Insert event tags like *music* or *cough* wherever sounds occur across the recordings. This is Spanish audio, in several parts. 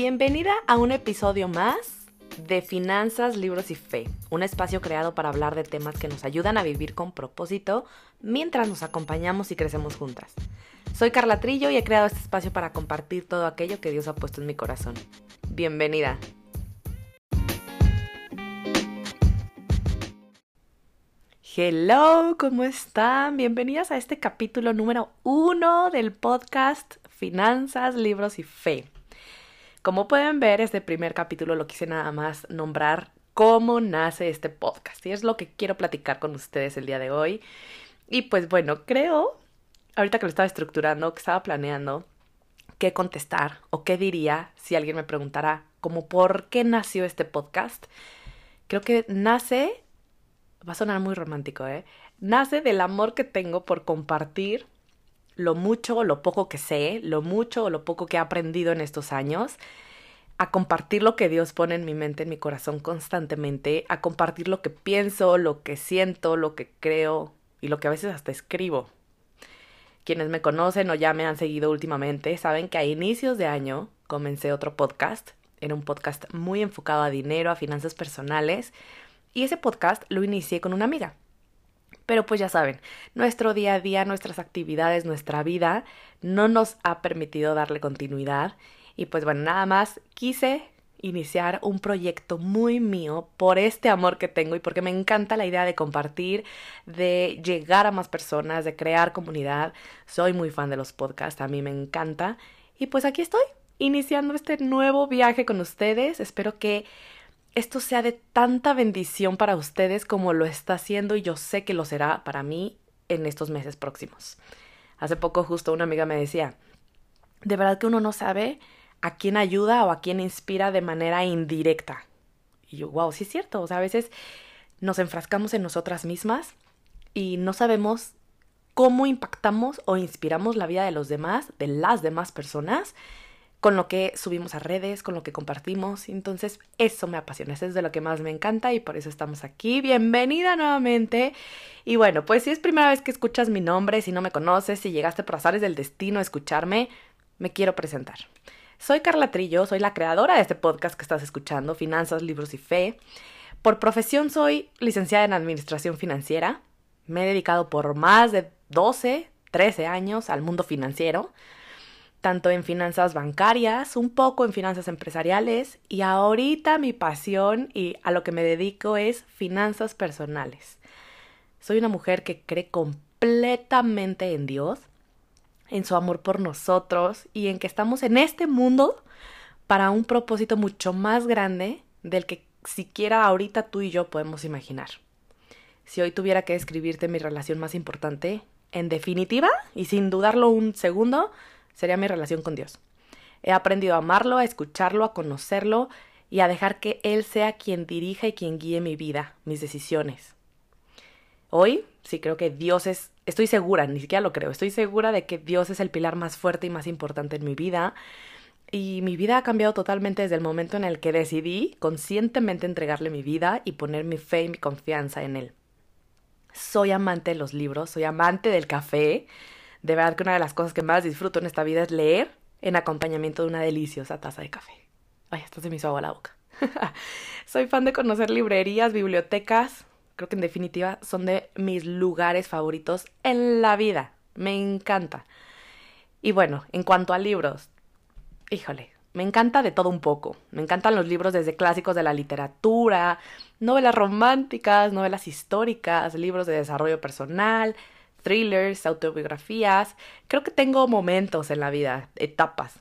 Bienvenida a un episodio más de Finanzas, Libros y Fe, un espacio creado para hablar de temas que nos ayudan a vivir con propósito mientras nos acompañamos y crecemos juntas. Soy Carla Trillo y he creado este espacio para compartir todo aquello que Dios ha puesto en mi corazón. Bienvenida. Hello, ¿cómo están? Bienvenidas a este capítulo número uno del podcast Finanzas, Libros y Fe. Como pueden ver, este primer capítulo lo quise nada más nombrar cómo nace este podcast y es lo que quiero platicar con ustedes el día de hoy. Y pues bueno, creo, ahorita que lo estaba estructurando, que estaba planeando qué contestar o qué diría si alguien me preguntara como por qué nació este podcast. Creo que nace va a sonar muy romántico, ¿eh? Nace del amor que tengo por compartir lo mucho o lo poco que sé, lo mucho o lo poco que he aprendido en estos años, a compartir lo que Dios pone en mi mente, en mi corazón constantemente, a compartir lo que pienso, lo que siento, lo que creo y lo que a veces hasta escribo. Quienes me conocen o ya me han seguido últimamente saben que a inicios de año comencé otro podcast. Era un podcast muy enfocado a dinero, a finanzas personales, y ese podcast lo inicié con una amiga. Pero pues ya saben, nuestro día a día, nuestras actividades, nuestra vida no nos ha permitido darle continuidad. Y pues bueno, nada más quise iniciar un proyecto muy mío por este amor que tengo y porque me encanta la idea de compartir, de llegar a más personas, de crear comunidad. Soy muy fan de los podcasts, a mí me encanta. Y pues aquí estoy, iniciando este nuevo viaje con ustedes. Espero que esto sea de tanta bendición para ustedes como lo está haciendo y yo sé que lo será para mí en estos meses próximos. Hace poco justo una amiga me decía, de verdad que uno no sabe a quién ayuda o a quién inspira de manera indirecta. Y yo, wow, sí es cierto, o sea, a veces nos enfrascamos en nosotras mismas y no sabemos cómo impactamos o inspiramos la vida de los demás, de las demás personas, con lo que subimos a redes, con lo que compartimos. Entonces, eso me apasiona, eso es de lo que más me encanta y por eso estamos aquí. Bienvenida nuevamente. Y bueno, pues si es primera vez que escuchas mi nombre, si no me conoces, si llegaste por azares del destino a escucharme, me quiero presentar. Soy Carla Trillo, soy la creadora de este podcast que estás escuchando, Finanzas, Libros y Fe. Por profesión soy licenciada en Administración Financiera. Me he dedicado por más de 12, 13 años al mundo financiero tanto en finanzas bancarias, un poco en finanzas empresariales y ahorita mi pasión y a lo que me dedico es finanzas personales. Soy una mujer que cree completamente en Dios, en su amor por nosotros y en que estamos en este mundo para un propósito mucho más grande del que siquiera ahorita tú y yo podemos imaginar. Si hoy tuviera que describirte mi relación más importante, en definitiva, y sin dudarlo un segundo, sería mi relación con Dios. He aprendido a amarlo, a escucharlo, a conocerlo y a dejar que Él sea quien dirija y quien guíe mi vida, mis decisiones. Hoy sí creo que Dios es, estoy segura, ni siquiera lo creo, estoy segura de que Dios es el pilar más fuerte y más importante en mi vida. Y mi vida ha cambiado totalmente desde el momento en el que decidí conscientemente entregarle mi vida y poner mi fe y mi confianza en Él. Soy amante de los libros, soy amante del café, de verdad que una de las cosas que más disfruto en esta vida es leer en acompañamiento de una deliciosa taza de café. Ay, esto se me hizo agua la boca. *laughs* Soy fan de conocer librerías, bibliotecas. Creo que en definitiva son de mis lugares favoritos en la vida. Me encanta. Y bueno, en cuanto a libros, híjole, me encanta de todo un poco. Me encantan los libros desde clásicos de la literatura, novelas románticas, novelas históricas, libros de desarrollo personal, thrillers, autobiografías. Creo que tengo momentos en la vida, etapas.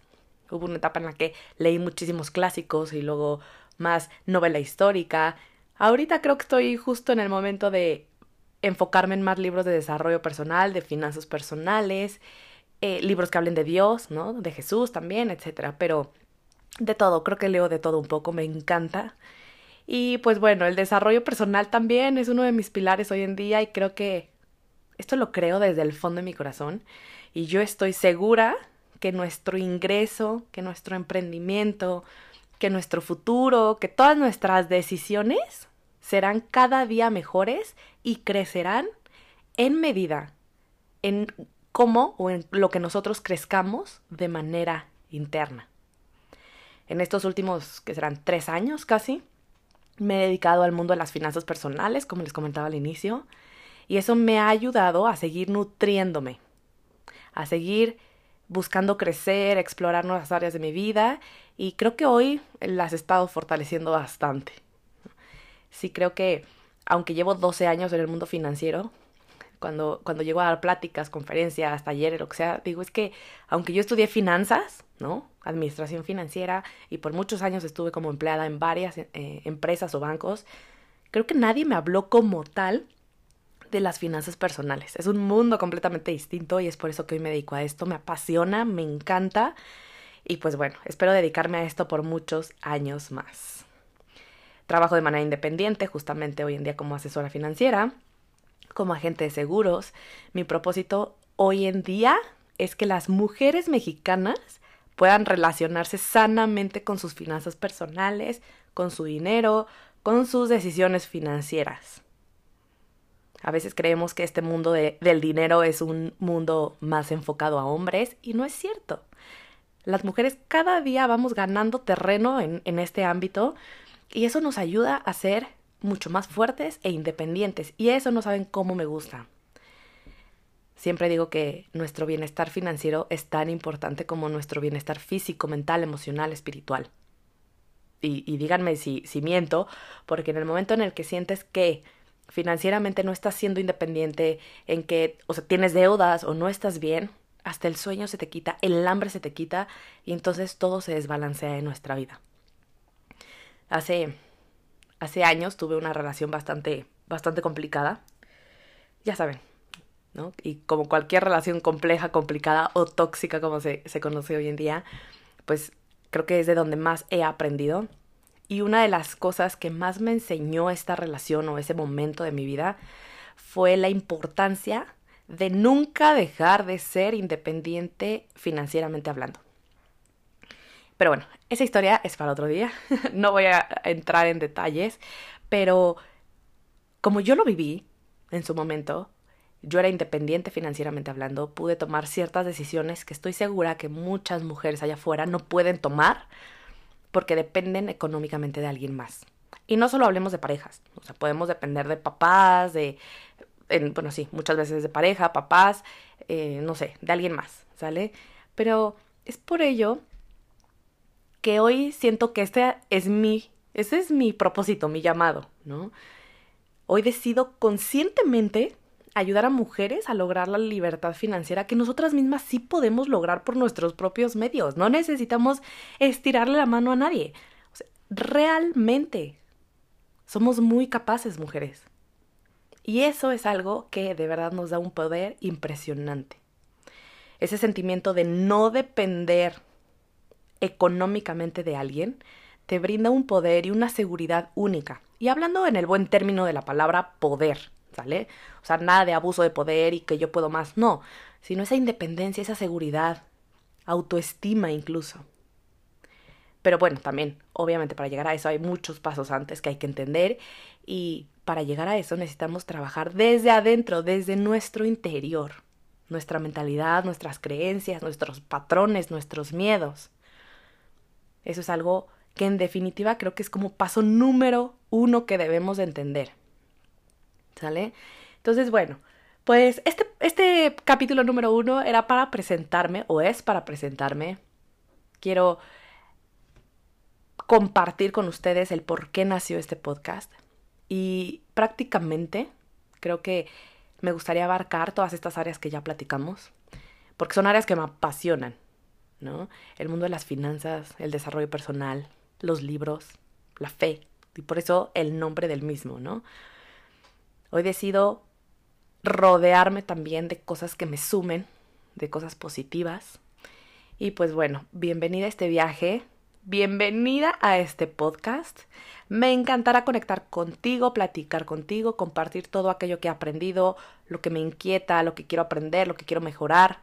Hubo una etapa en la que leí muchísimos clásicos y luego más novela histórica. Ahorita creo que estoy justo en el momento de enfocarme en más libros de desarrollo personal, de finanzas personales, eh, libros que hablen de Dios, ¿no? De Jesús también, etcétera. Pero de todo, creo que leo de todo un poco, me encanta. Y pues bueno, el desarrollo personal también es uno de mis pilares hoy en día y creo que esto lo creo desde el fondo de mi corazón y yo estoy segura que nuestro ingreso, que nuestro emprendimiento, que nuestro futuro, que todas nuestras decisiones serán cada día mejores y crecerán en medida en cómo o en lo que nosotros crezcamos de manera interna. En estos últimos, que serán tres años casi, me he dedicado al mundo de las finanzas personales, como les comentaba al inicio, y eso me ha ayudado a seguir nutriéndome, a seguir buscando crecer, explorar nuevas áreas de mi vida, y creo que hoy las he estado fortaleciendo bastante. Sí creo que, aunque llevo 12 años en el mundo financiero, cuando, cuando llego a dar pláticas, conferencias, talleres, lo que sea, digo, es que aunque yo estudié finanzas, ¿no? Administración financiera y por muchos años estuve como empleada en varias eh, empresas o bancos, creo que nadie me habló como tal de las finanzas personales. Es un mundo completamente distinto y es por eso que hoy me dedico a esto. Me apasiona, me encanta y pues bueno, espero dedicarme a esto por muchos años más. Trabajo de manera independiente, justamente hoy en día como asesora financiera como agente de seguros, mi propósito hoy en día es que las mujeres mexicanas puedan relacionarse sanamente con sus finanzas personales, con su dinero, con sus decisiones financieras. A veces creemos que este mundo del dinero es un mundo más enfocado a hombres y no es cierto. Las mujeres cada día vamos ganando terreno en, en este ámbito y eso nos ayuda a ser mucho más fuertes e independientes. Y eso no saben cómo me gusta. Siempre digo que nuestro bienestar financiero es tan importante como nuestro bienestar físico, mental, emocional, espiritual. Y, díganme si, si miento, porque en el momento en el que sientes que financieramente no estás siendo independiente, en que, o sea, tienes deudas o no estás bien, hasta el sueño se te quita, el hambre se te quita y entonces todo se desbalancea en nuestra vida. Hace hace años tuve una relación bastante, bastante complicada. Ya saben, ¿no? Y como cualquier relación compleja, complicada o tóxica como se, se conoce hoy en día, pues creo que es de donde más he aprendido. Y una de las cosas que más me enseñó esta relación o ese momento de mi vida fue la importancia de nunca dejar de ser independiente financieramente hablando. Pero bueno, esa historia es para otro día. *laughs* no voy a entrar en detalles, pero como yo lo viví en su momento, yo era independiente financieramente hablando, pude tomar ciertas decisiones que estoy segura que muchas mujeres allá afuera no pueden tomar porque dependen económicamente de alguien más. Y no solo hablemos de parejas, o sea, podemos depender de papás, de, bueno, sí, muchas veces de pareja, papás, eh, no sé, de alguien más, ¿sale? Pero es por ello que hoy siento que este es mi, ese es mi propósito, mi llamado, ¿no? Hoy decido conscientemente ayudar a mujeres a lograr la libertad financiera que nosotras mismas sí podemos lograr por nuestros propios medios. No necesitamos estirarle la mano a nadie. realmente somos muy capaces, mujeres. Y eso es algo que de verdad nos da un poder impresionante. Ese sentimiento de no depender económicamente de alguien, te brinda un poder y una seguridad única. Y hablando en el buen término de la palabra poder, O sea, nada de abuso de poder y que yo puedo más, no, sino esa independencia, esa seguridad, autoestima incluso. Pero bueno, también, obviamente para llegar a eso hay muchos pasos antes que hay que entender y para llegar a eso necesitamos trabajar desde adentro, desde nuestro interior, nuestra mentalidad, nuestras creencias, nuestros patrones, nuestros miedos. Eso es algo que en definitiva creo que es como paso número uno que debemos de entender. ¿Sale? Entonces, bueno, pues este, este capítulo número uno era para presentarme, o es para presentarme. Quiero compartir con ustedes el por qué nació este podcast. Y prácticamente creo que me gustaría abarcar todas estas áreas que ya platicamos, porque son áreas que me apasionan. ¿no? El mundo de las finanzas, el desarrollo personal, los libros, la fe, y por eso el nombre del mismo, ¿no? Hoy decido rodearme también de cosas que me sumen, de cosas positivas. Y pues bueno, bienvenida a este viaje, bienvenida a este podcast. Me encantará conectar contigo, platicar contigo, compartir todo aquello que he aprendido, lo que me inquieta, lo que quiero aprender, lo que quiero mejorar.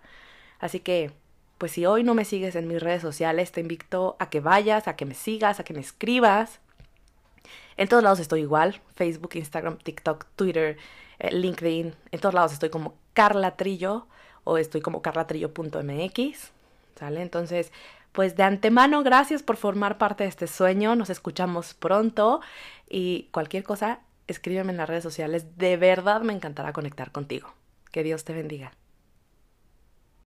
Así que pues si hoy no me sigues en mis redes sociales, te invito a que vayas, a que me sigas, a que me escribas. En todos lados estoy igual, Facebook, Instagram, TikTok, Twitter, eh, LinkedIn, en todos lados estoy como Carla Trillo o estoy como carlatrillo.mx. ¿Sale? Entonces, pues de antemano, gracias por formar parte de este sueño. Nos escuchamos pronto y cualquier cosa, escríbeme en las redes sociales. De verdad me encantará conectar contigo. Que Dios te bendiga.